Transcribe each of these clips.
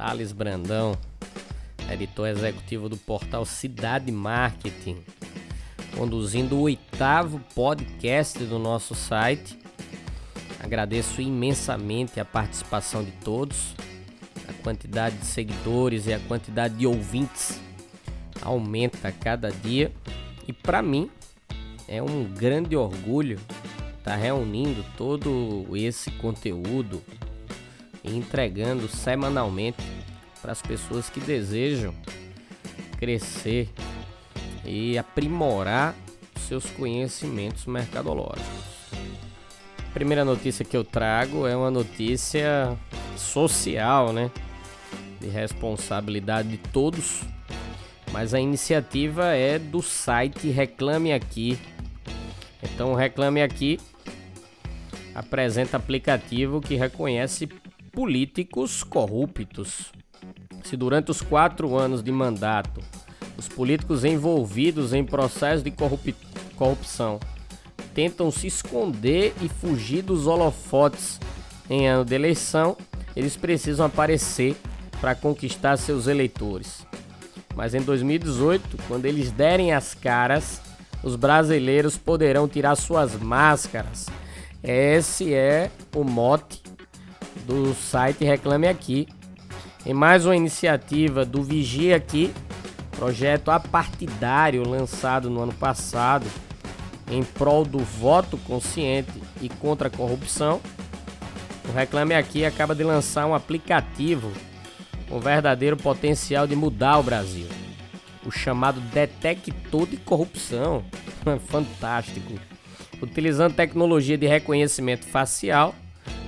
Thales Brandão, editor executivo do portal Cidade Marketing, conduzindo o oitavo podcast do nosso site. Agradeço imensamente a participação de todos, a quantidade de seguidores e a quantidade de ouvintes aumenta a cada dia e para mim é um grande orgulho estar tá reunindo todo esse conteúdo e entregando semanalmente para as pessoas que desejam crescer e aprimorar seus conhecimentos mercadológicos. A primeira notícia que eu trago é uma notícia social, né? De responsabilidade de todos, mas a iniciativa é do site Reclame Aqui. Então, Reclame Aqui apresenta aplicativo que reconhece políticos corruptos. Se durante os quatro anos de mandato os políticos envolvidos em processo de corrup corrupção tentam se esconder e fugir dos holofotes em ano de eleição, eles precisam aparecer para conquistar seus eleitores. Mas em 2018, quando eles derem as caras, os brasileiros poderão tirar suas máscaras. Esse é o mote do site Reclame Aqui. Em mais uma iniciativa do Vigia Aqui, projeto apartidário lançado no ano passado em prol do voto consciente e contra a corrupção. O Reclame Aqui acaba de lançar um aplicativo com verdadeiro potencial de mudar o Brasil. O chamado Detector de Corrupção. Fantástico. Utilizando tecnologia de reconhecimento facial,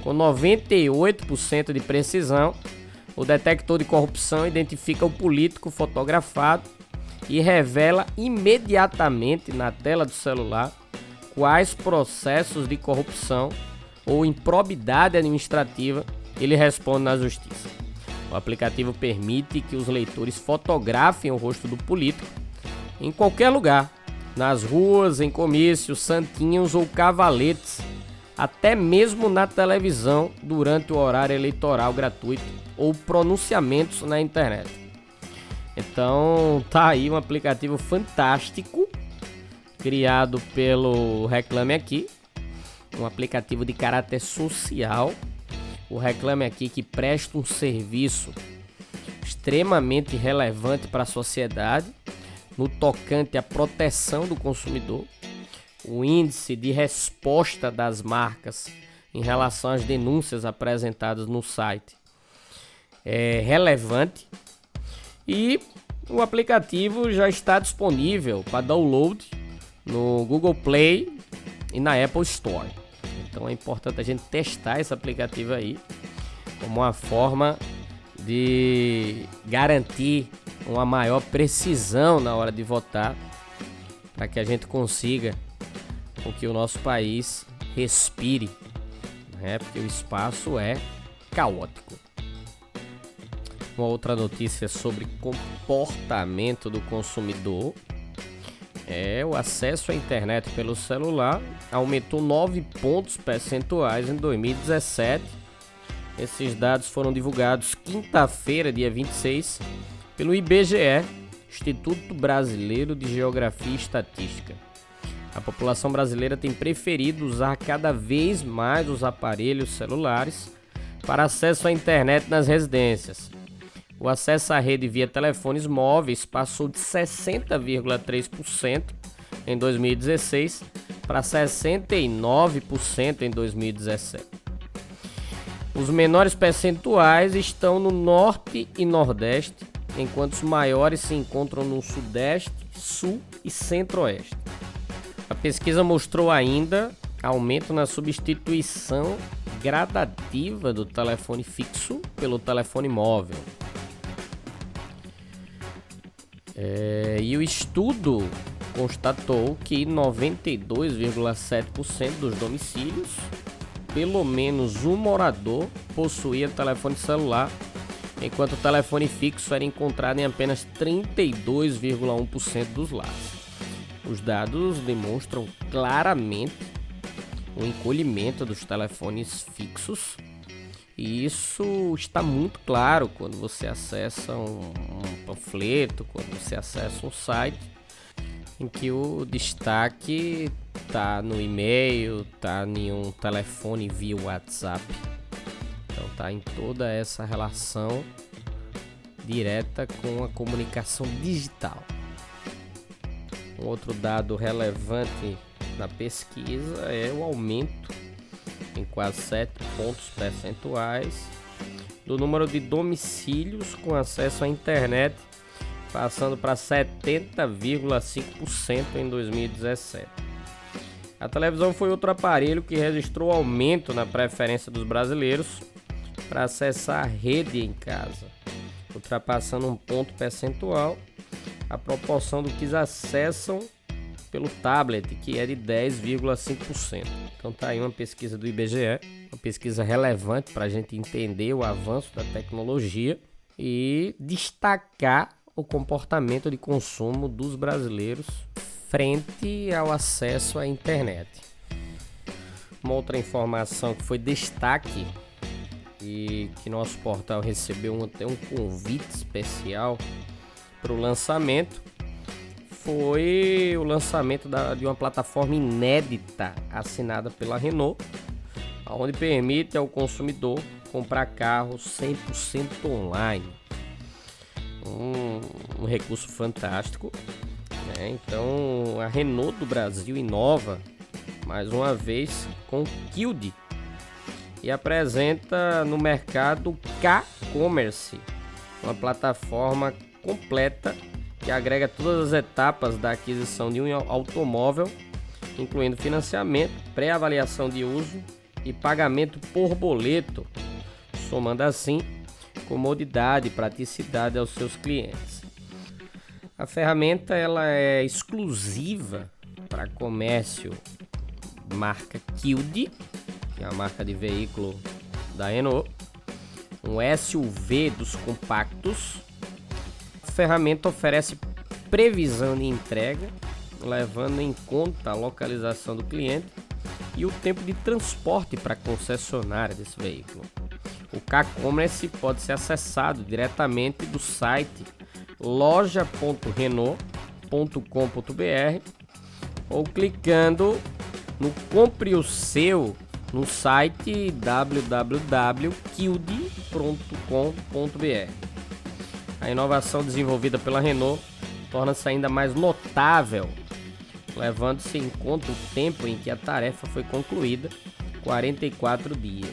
com 98% de precisão, o detector de corrupção identifica o político fotografado e revela imediatamente na tela do celular quais processos de corrupção ou improbidade administrativa ele responde na justiça. O aplicativo permite que os leitores fotografem o rosto do político em qualquer lugar, nas ruas, em comícios, santinhos ou cavaletes até mesmo na televisão durante o horário eleitoral gratuito ou pronunciamentos na internet. Então tá aí um aplicativo fantástico criado pelo Reclame Aqui, um aplicativo de caráter social. O Reclame Aqui que presta um serviço extremamente relevante para a sociedade no tocante à proteção do consumidor o índice de resposta das marcas em relação às denúncias apresentadas no site é relevante e o aplicativo já está disponível para download no Google Play e na Apple Store. Então é importante a gente testar esse aplicativo aí como uma forma de garantir uma maior precisão na hora de votar para que a gente consiga com que o nosso país respire, né? porque o espaço é caótico. Uma outra notícia sobre comportamento do consumidor é o acesso à internet pelo celular aumentou 9 pontos percentuais em 2017. Esses dados foram divulgados quinta-feira, dia 26, pelo IBGE, Instituto Brasileiro de Geografia e Estatística. A população brasileira tem preferido usar cada vez mais os aparelhos celulares para acesso à internet nas residências. O acesso à rede via telefones móveis passou de 60,3% em 2016 para 69% em 2017. Os menores percentuais estão no norte e nordeste, enquanto os maiores se encontram no sudeste, sul e centro-oeste. Pesquisa mostrou ainda aumento na substituição gradativa do telefone fixo pelo telefone móvel. É, e o estudo constatou que 92,7% dos domicílios, pelo menos um morador, possuía telefone celular, enquanto o telefone fixo era encontrado em apenas 32,1% dos lares. Os dados demonstram claramente o encolhimento dos telefones fixos e isso está muito claro quando você acessa um, um panfleto, quando você acessa um site em que o destaque tá no e-mail, tá em um telefone via WhatsApp. Então tá em toda essa relação direta com a comunicação digital. Um outro dado relevante na pesquisa é o aumento em quase 7 pontos percentuais do número de domicílios com acesso à internet, passando para 70,5% em 2017. A televisão foi outro aparelho que registrou aumento na preferência dos brasileiros para acessar a rede em casa, ultrapassando um ponto percentual a proporção do que acessam pelo tablet, que é de 10,5%. Então tá aí uma pesquisa do IBGE, uma pesquisa relevante para a gente entender o avanço da tecnologia e destacar o comportamento de consumo dos brasileiros frente ao acesso à internet. Uma outra informação que foi destaque e que nosso portal recebeu até um convite especial para o lançamento foi o lançamento da, de uma plataforma inédita assinada pela Renault, onde permite ao consumidor comprar carros 100% online. Um, um, recurso fantástico. Né? Então a Renault do Brasil inova mais uma vez com Kilde e apresenta no mercado K-Commerce, uma plataforma completa que agrega todas as etapas da aquisição de um automóvel, incluindo financiamento, pré-avaliação de uso e pagamento por boleto, somando assim comodidade e praticidade aos seus clientes. A ferramenta ela é exclusiva para comércio marca Kilde, que é a marca de veículo da Renault, um SUV dos compactos ferramenta oferece previsão de entrega, levando em conta a localização do cliente e o tempo de transporte para a concessionária desse veículo. O K-Commerce pode ser acessado diretamente do site loja.renault.com.br ou clicando no Compre o Seu no site www.kilde.com.br. A inovação desenvolvida pela Renault torna-se ainda mais notável, levando-se em conta o tempo em que a tarefa foi concluída 44 dias.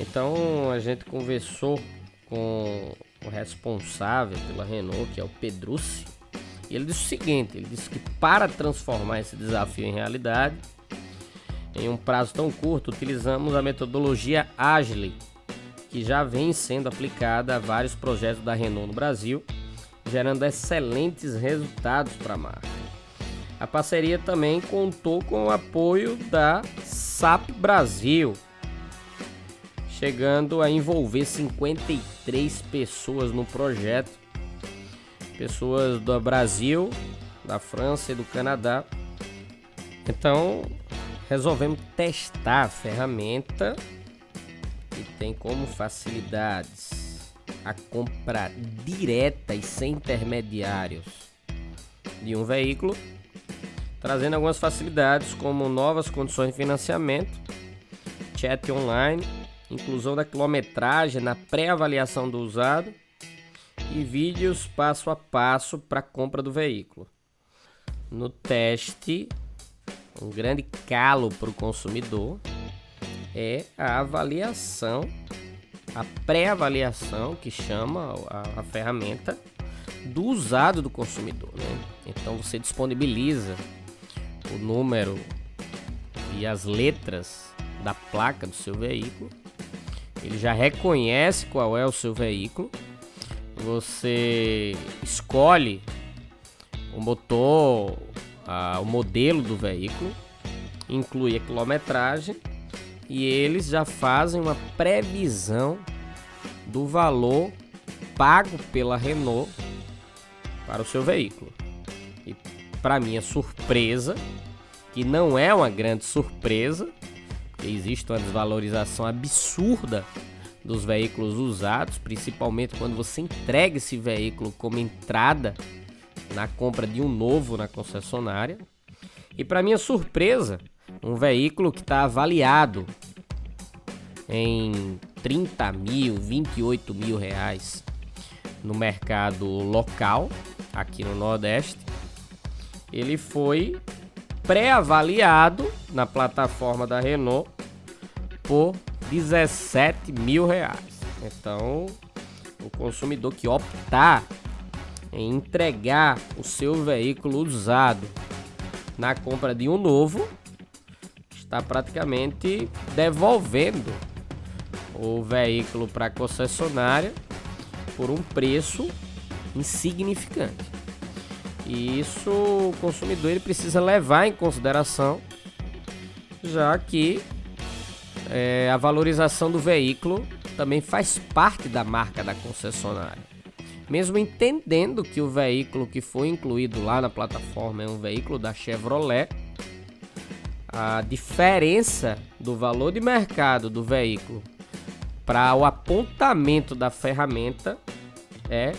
Então a gente conversou com o responsável pela Renault, que é o Pedrucci, e ele disse o seguinte: ele disse que para transformar esse desafio em realidade, em um prazo tão curto, utilizamos a metodologia Agile que já vem sendo aplicada a vários projetos da Renault no Brasil, gerando excelentes resultados para a marca. A parceria também contou com o apoio da SAP Brasil, chegando a envolver 53 pessoas no projeto, pessoas do Brasil, da França e do Canadá. Então, resolvemos testar a ferramenta tem como facilidades a compra direta e sem intermediários de um veículo, trazendo algumas facilidades como novas condições de financiamento, chat online, inclusão da quilometragem na pré-avaliação do usado e vídeos passo a passo para a compra do veículo. No teste, um grande calo para o consumidor é a avaliação, a pré-avaliação que chama a, a, ferramenta do usado do consumidor. Né? Então você disponibiliza o número e as letras da placa do seu veículo. Ele já reconhece qual é o seu veículo. Você escolhe o motor, o modelo do veículo, inclui a quilometragem e eles já fazem uma previsão do valor pago pela Renault para o seu veículo. E para minha surpresa, que não é uma grande surpresa, existe uma desvalorização absurda dos veículos usados, principalmente quando você entrega esse veículo como entrada na compra de um novo na concessionária. E para minha surpresa, um veículo que está avaliado em 30 mil, 28 mil reais no mercado local aqui no Nordeste, ele foi pré-avaliado na plataforma da Renault por 17 mil reais. Então, o consumidor que optar em entregar o seu veículo usado na compra de um novo está praticamente devolvendo o veículo para a concessionária por um preço insignificante. E isso o consumidor ele precisa levar em consideração, já que é, a valorização do veículo também faz parte da marca da concessionária. Mesmo entendendo que o veículo que foi incluído lá na plataforma é um veículo da Chevrolet, a diferença do valor de mercado do veículo para o apontamento da ferramenta é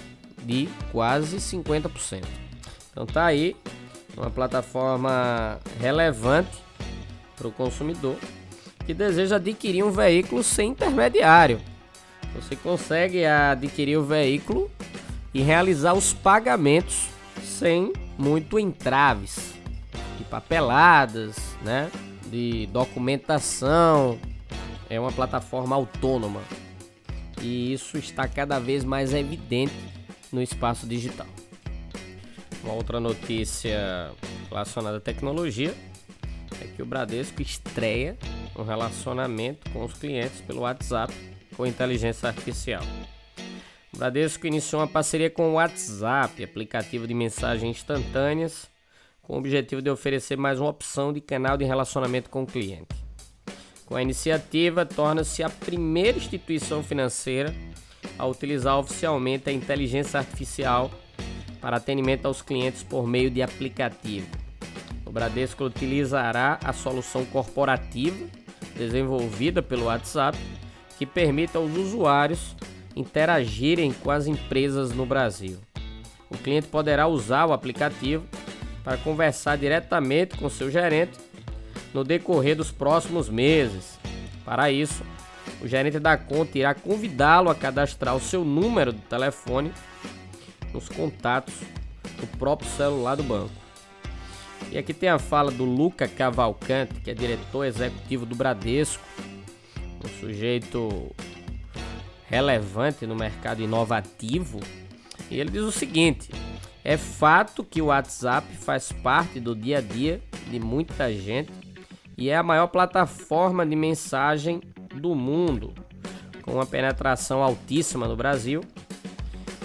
de quase 50%. Então tá aí uma plataforma relevante para o consumidor que deseja adquirir um veículo sem intermediário. Você consegue adquirir o veículo e realizar os pagamentos sem muito entraves de papeladas, né? De documentação. É uma plataforma autônoma e isso está cada vez mais evidente no espaço digital. Uma outra notícia relacionada à tecnologia é que o Bradesco estreia um relacionamento com os clientes pelo WhatsApp com inteligência artificial. O Bradesco iniciou uma parceria com o WhatsApp, aplicativo de mensagens instantâneas, com o objetivo de oferecer mais uma opção de canal de relacionamento com o cliente. Com a iniciativa, torna-se a primeira instituição financeira a utilizar oficialmente a inteligência artificial para atendimento aos clientes por meio de aplicativo. O Bradesco utilizará a solução corporativa desenvolvida pelo WhatsApp que permite aos usuários interagirem com as empresas no Brasil. O cliente poderá usar o aplicativo para conversar diretamente com seu gerente no decorrer dos próximos meses. Para isso, o gerente da conta irá convidá-lo a cadastrar o seu número de telefone nos contatos do próprio celular do banco. E aqui tem a fala do Luca Cavalcante, que é diretor executivo do Bradesco, um sujeito relevante no mercado inovativo. E ele diz o seguinte: é fato que o WhatsApp faz parte do dia a dia de muita gente e é a maior plataforma de mensagem do mundo, com uma penetração altíssima no Brasil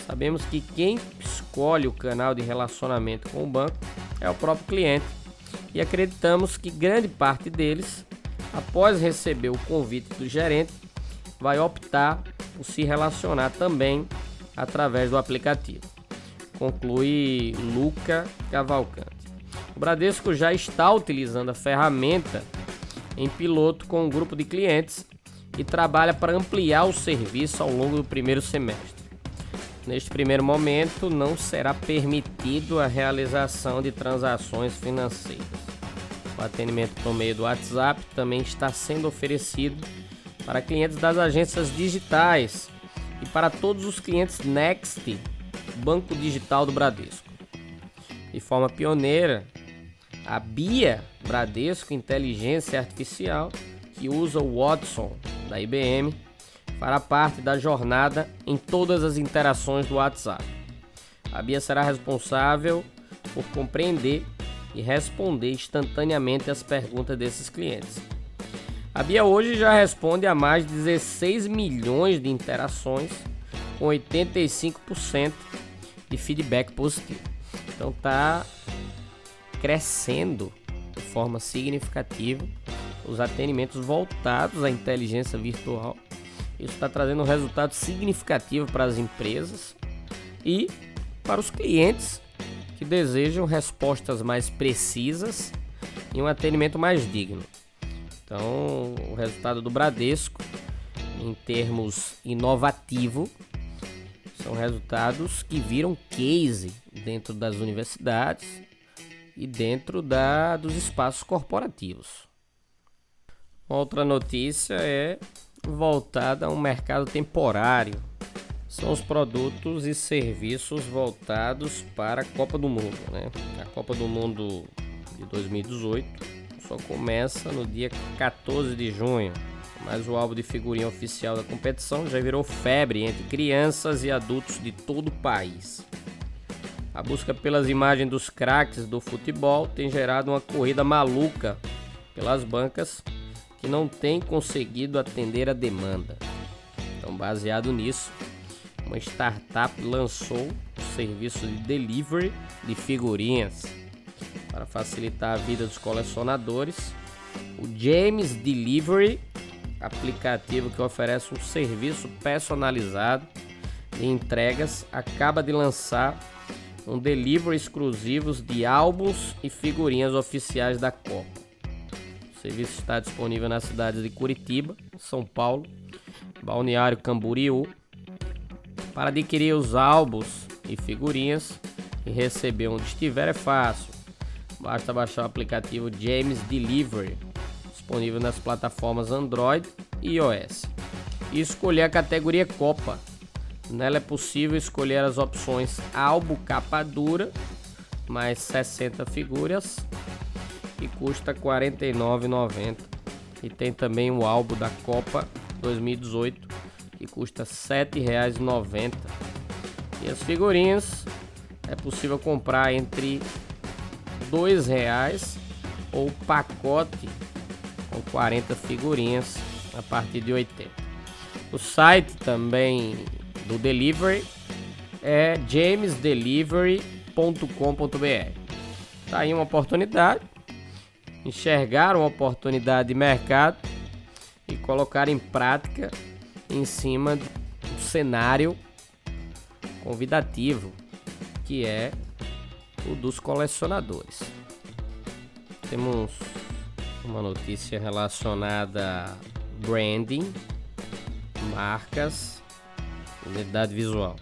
Sabemos que quem escolhe o canal de relacionamento com o banco é o próprio cliente e acreditamos que grande parte deles, após receber o convite do gerente, vai optar por se relacionar também através do aplicativo. Conclui Luca Cavalcante. O Bradesco já está utilizando a ferramenta em piloto com um grupo de clientes e trabalha para ampliar o serviço ao longo do primeiro semestre. Neste primeiro momento, não será permitido a realização de transações financeiras. O atendimento por meio do WhatsApp também está sendo oferecido para clientes das agências digitais e para todos os clientes Next, Banco Digital do Bradesco. De forma pioneira, a BIA Bradesco Inteligência Artificial, que usa o Watson da IBM, fará parte da jornada em todas as interações do WhatsApp. A Bia será responsável por compreender e responder instantaneamente as perguntas desses clientes. A Bia hoje já responde a mais de 16 milhões de interações, com 85% de feedback positivo. Então tá crescendo de forma significativa os atendimentos voltados à inteligência virtual. Isso está trazendo um resultado significativo para as empresas e para os clientes que desejam respostas mais precisas e um atendimento mais digno. Então, o resultado do Bradesco, em termos inovativo, são resultados que viram case dentro das universidades e dentro da, dos espaços corporativos. Outra notícia é voltada a um mercado temporário. São os produtos e serviços voltados para a Copa do Mundo. Né? A Copa do Mundo de 2018 só começa no dia 14 de junho, mas o álbum de figurinha oficial da competição já virou febre entre crianças e adultos de todo o país. A busca pelas imagens dos craques do futebol tem gerado uma corrida maluca pelas bancas que não tem conseguido atender a demanda. Então, baseado nisso, uma startup lançou o serviço de delivery de figurinhas para facilitar a vida dos colecionadores. O James Delivery, aplicativo que oferece um serviço personalizado de entregas, acaba de lançar um delivery exclusivos de álbuns e figurinhas oficiais da Copa. O serviço está disponível nas cidades de Curitiba, São Paulo, Balneário Camboriú. Para adquirir os álbuns e figurinhas e receber onde estiver é fácil. Basta baixar o aplicativo James Delivery, disponível nas plataformas Android e iOS, e escolher a categoria Copa. Nela é possível escolher as opções álbum capa dura, mais 60 figuras, que custa R$ 49,90. E tem também o álbum da Copa 2018, que custa R$ 7,90. E as figurinhas é possível comprar entre R$ reais ou pacote com 40 figurinhas a partir de 80. O site também do delivery é jamesdelivery.com.br. Tá aí uma oportunidade enxergar uma oportunidade de mercado e colocar em prática em cima do cenário convidativo que é o dos colecionadores. Temos uma notícia relacionada a branding, marcas, identidade visual.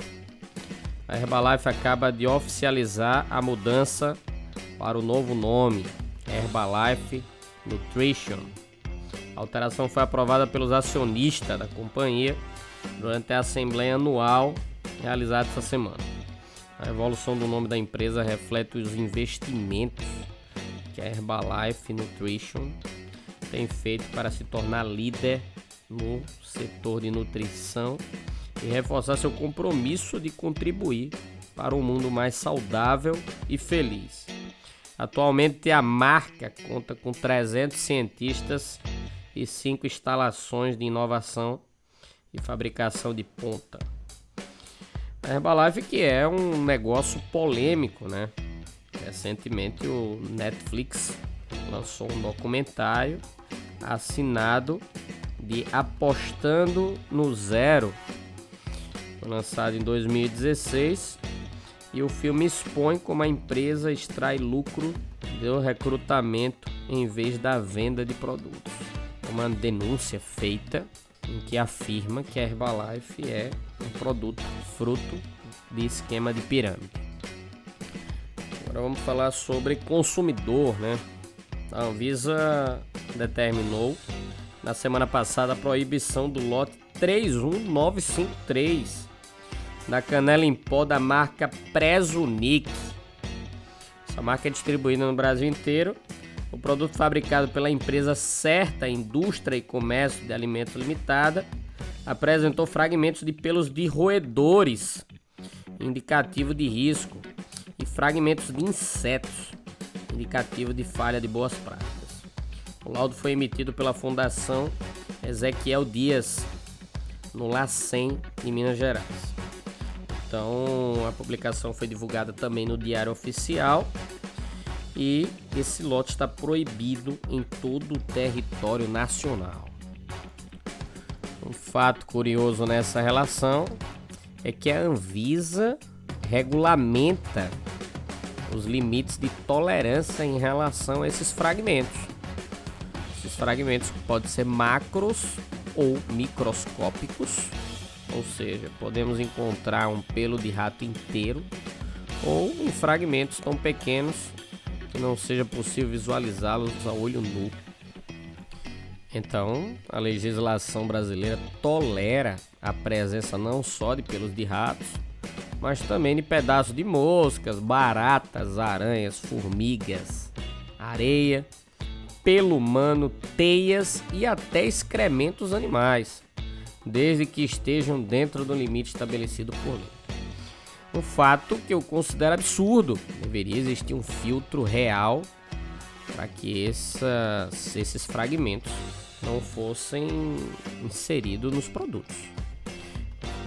A Herbalife acaba de oficializar a mudança para o novo nome Herbalife Nutrition. A alteração foi aprovada pelos acionistas da companhia durante a assembleia anual realizada essa semana. A evolução do nome da empresa reflete os investimentos que a Herbalife Nutrition tem feito para se tornar líder no setor de nutrição e reforçar seu compromisso de contribuir para um mundo mais saudável e feliz. Atualmente a marca conta com 300 cientistas e 5 instalações de inovação e fabricação de ponta. A Herbalife que é um negócio polêmico, né? Recentemente o Netflix lançou um documentário assinado de Apostando no Zero. Foi lançado em 2016 e o filme expõe como a empresa extrai lucro do recrutamento em vez da venda de produtos. É uma denúncia feita em que afirma que a Herbalife é um produto fruto de esquema de pirâmide. Agora vamos falar sobre consumidor, né? A Anvisa determinou na semana passada a proibição do lote 31953 da canela em pó da marca Presunic. Essa marca é distribuída no Brasil inteiro. O produto fabricado pela empresa Certa Indústria e Comércio de Alimentos Limitada apresentou fragmentos de pelos de roedores, indicativo de risco, e fragmentos de insetos, indicativo de falha de boas práticas. O laudo foi emitido pela Fundação Ezequiel Dias, no LACEN, em Minas Gerais. Então a publicação foi divulgada também no Diário Oficial e esse lote está proibido em todo o território nacional. Um fato curioso nessa relação é que a Anvisa regulamenta os limites de tolerância em relação a esses fragmentos. Esses fragmentos podem ser macros ou microscópicos, ou seja, podemos encontrar um pelo de rato inteiro ou em fragmentos tão pequenos que não seja possível visualizá-los a olho nu. Então, a legislação brasileira tolera a presença não só de pelos de ratos, mas também de pedaços de moscas, baratas, aranhas, formigas, areia, pelo humano, teias e até excrementos animais, desde que estejam dentro do limite estabelecido por lei. Um fato que eu considero absurdo. Deveria existir um filtro real para que essas, esses fragmentos não fossem inseridos nos produtos.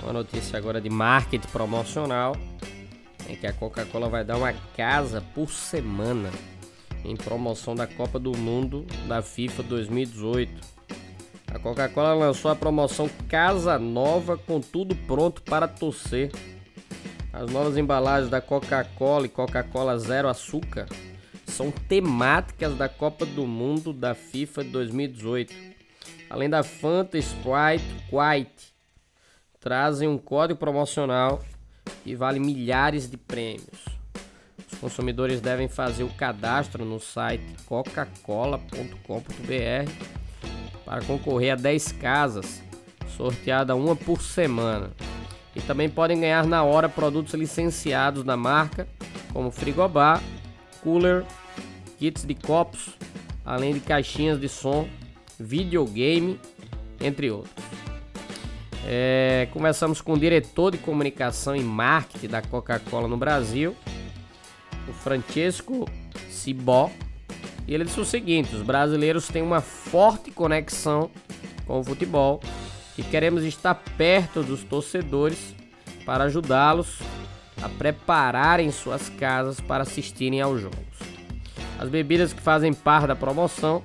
Uma notícia agora de marketing promocional é que a Coca-Cola vai dar uma casa por semana em promoção da Copa do Mundo da FIFA 2018. A Coca-Cola lançou a promoção Casa Nova com tudo pronto para torcer as novas embalagens da Coca-Cola e Coca-Cola Zero Açúcar são temáticas da Copa do Mundo da FIFA 2018. Além da Fanta Sprite White, trazem um código promocional que vale milhares de prêmios. Os consumidores devem fazer o cadastro no site coca-cola.com.br para concorrer a 10 casas, sorteada uma por semana. E também podem ganhar na hora produtos licenciados da marca, como frigobar, cooler, kits de copos, além de caixinhas de som, videogame, entre outros. É, começamos com o diretor de comunicação e marketing da Coca-Cola no Brasil, o Francesco Cibó. E ele disse o seguinte: os brasileiros têm uma forte conexão com o futebol e queremos estar perto dos torcedores para ajudá-los a prepararem suas casas para assistirem aos jogos. As bebidas que fazem parte da promoção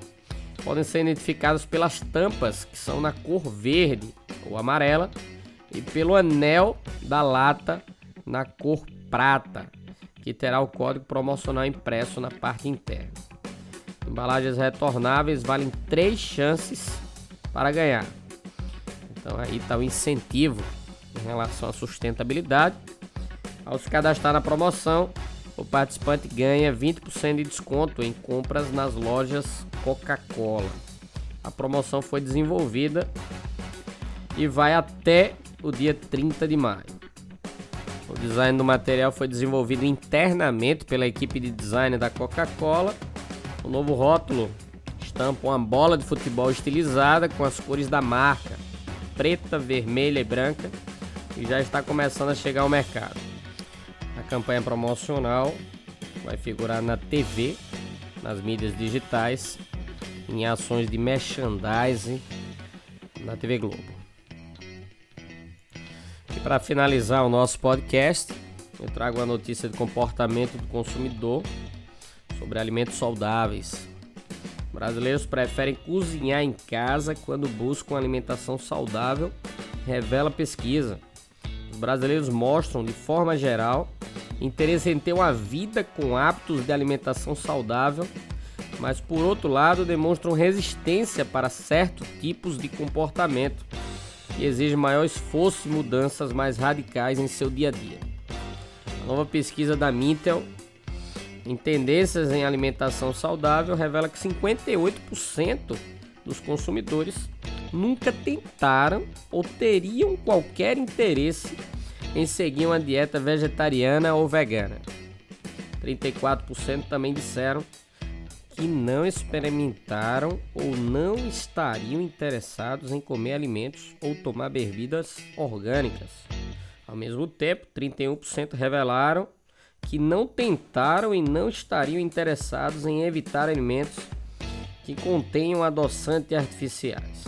podem ser identificadas pelas tampas que são na cor verde ou amarela e pelo anel da lata na cor prata, que terá o código promocional impresso na parte interna. Embalagens retornáveis valem três chances para ganhar. Então aí está o incentivo em relação à sustentabilidade. Ao se cadastrar na promoção, o participante ganha 20% de desconto em compras nas lojas Coca-Cola. A promoção foi desenvolvida e vai até o dia 30 de maio. O design do material foi desenvolvido internamente pela equipe de design da Coca-Cola. O novo rótulo estampa uma bola de futebol estilizada com as cores da marca preta, vermelha e branca e já está começando a chegar ao mercado. A campanha promocional vai figurar na TV, nas mídias digitais, em ações de merchandising na TV Globo. E para finalizar o nosso podcast, eu trago a notícia de comportamento do consumidor sobre alimentos saudáveis. Brasileiros preferem cozinhar em casa quando buscam alimentação saudável, revela pesquisa. Os brasileiros mostram, de forma geral, interesse em ter uma vida com hábitos de alimentação saudável, mas por outro lado demonstram resistência para certos tipos de comportamento que exigem maior esforço e mudanças mais radicais em seu dia a dia. A nova pesquisa da Mintel em tendências em alimentação saudável revela que 58% dos consumidores nunca tentaram ou teriam qualquer interesse em seguir uma dieta vegetariana ou vegana. 34% também disseram que não experimentaram ou não estariam interessados em comer alimentos ou tomar bebidas orgânicas. Ao mesmo tempo, 31% revelaram que não tentaram e não estariam interessados em evitar alimentos que contenham adoçantes artificiais.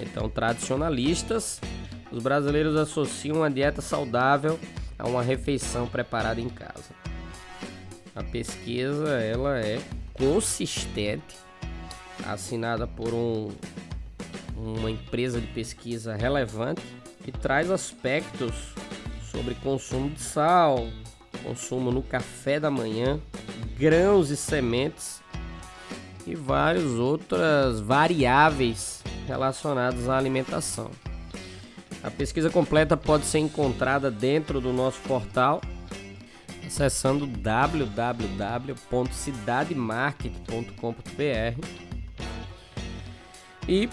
Então, tradicionalistas, os brasileiros associam a dieta saudável a uma refeição preparada em casa. A pesquisa ela é consistente, assinada por um, uma empresa de pesquisa relevante que traz aspectos sobre consumo de sal, consumo no café da manhã, grãos e sementes e várias outras variáveis relacionadas à alimentação. A pesquisa completa pode ser encontrada dentro do nosso portal acessando www.cidademarket.com.br. E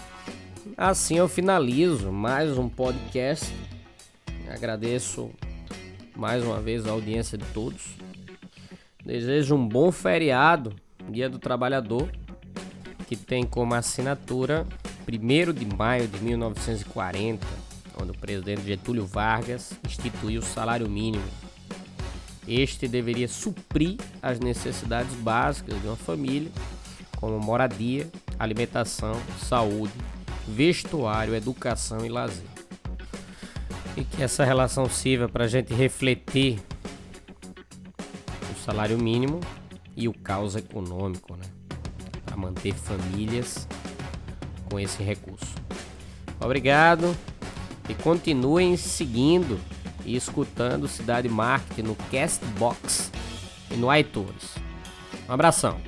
assim eu finalizo mais um podcast. Agradeço mais uma vez a audiência de todos. Desejo um bom feriado, Dia do Trabalhador, que tem como assinatura 1 de maio de 1940, quando o presidente Getúlio Vargas instituiu o salário mínimo este deveria suprir as necessidades básicas de uma família, como moradia, alimentação, saúde, vestuário, educação e lazer. E que essa relação sirva para a gente refletir o salário mínimo e o caos econômico, né? Para manter famílias com esse recurso. Obrigado e continuem seguindo e escutando Cidade Marketing no Castbox e no iTunes. Um abração.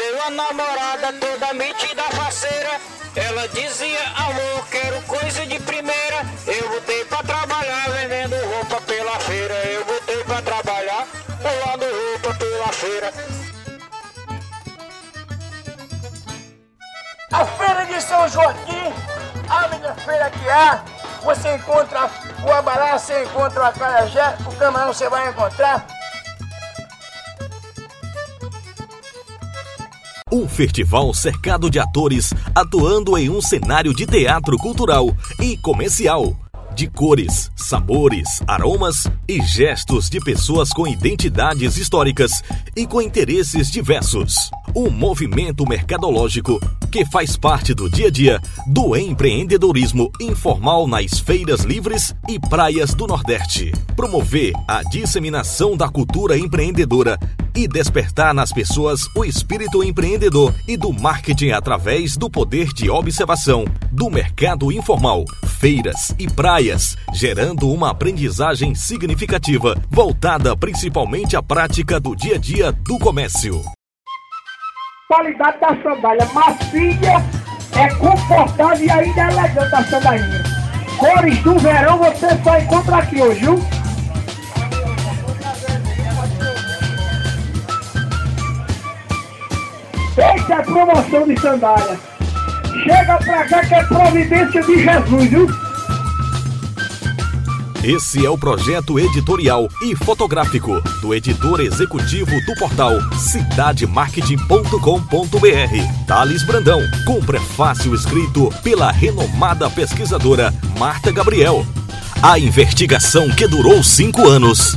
Arranjei uma namorada toda metida faceira. Ela dizia, amor, quero coisa de primeira. Eu botei pra trabalhar vendendo roupa pela feira. Eu botei pra trabalhar pulando roupa pela feira. A feira de São Joaquim, a melhor feira que há. Você encontra o abará, você encontra o acarajé, o camarão você vai encontrar. Um festival cercado de atores atuando em um cenário de teatro cultural e comercial. De cores, sabores, aromas e gestos de pessoas com identidades históricas e com interesses diversos. Um movimento mercadológico que faz parte do dia a dia do empreendedorismo informal nas feiras livres e praias do Nordeste. Promover a disseminação da cultura empreendedora e despertar nas pessoas o espírito empreendedor e do marketing através do poder de observação do mercado informal, feiras e praias, gerando uma aprendizagem significativa voltada principalmente à prática do dia a dia do comércio. Qualidade da sandália macia, é confortável e ainda é elegante a sandalinha. Cores do verão você só encontra aqui hoje, viu? Essa é promoção de sandália. Chega pra cá que é providência de Jesus, viu? Esse é o projeto editorial e fotográfico do editor executivo do portal cidademarketing.com.br, Thales Brandão, com prefácio escrito pela renomada pesquisadora Marta Gabriel. A investigação que durou cinco anos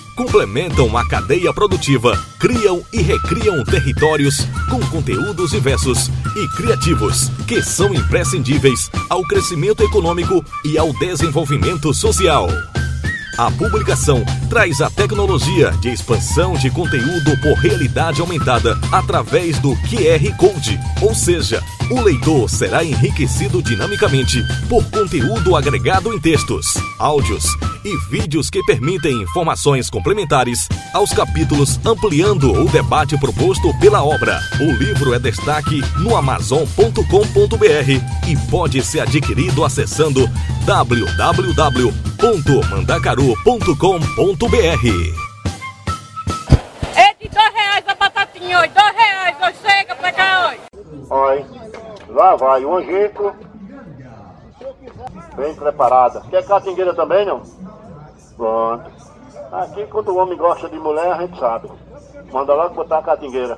complementam a cadeia produtiva, criam e recriam territórios com conteúdos diversos e criativos que são imprescindíveis ao crescimento econômico e ao desenvolvimento social. A publicação traz a tecnologia de expansão de conteúdo por realidade aumentada através do QR Code, ou seja, o leitor será enriquecido dinamicamente por conteúdo agregado em textos, áudios e vídeos que permitem informações complementares aos capítulos, ampliando o debate proposto pela obra. O livro é destaque no Amazon.com.br e pode ser adquirido acessando www.mandacaru.com.br. É de dois reais a batatinha hoje, dois reais, hoje chega pra cá hoje. Olha, lá vai o angico. Bem preparada. Quer catingueira também, não? Pronto. Aqui, quando o homem gosta de mulher, a gente sabe. Manda logo botar a catingueira.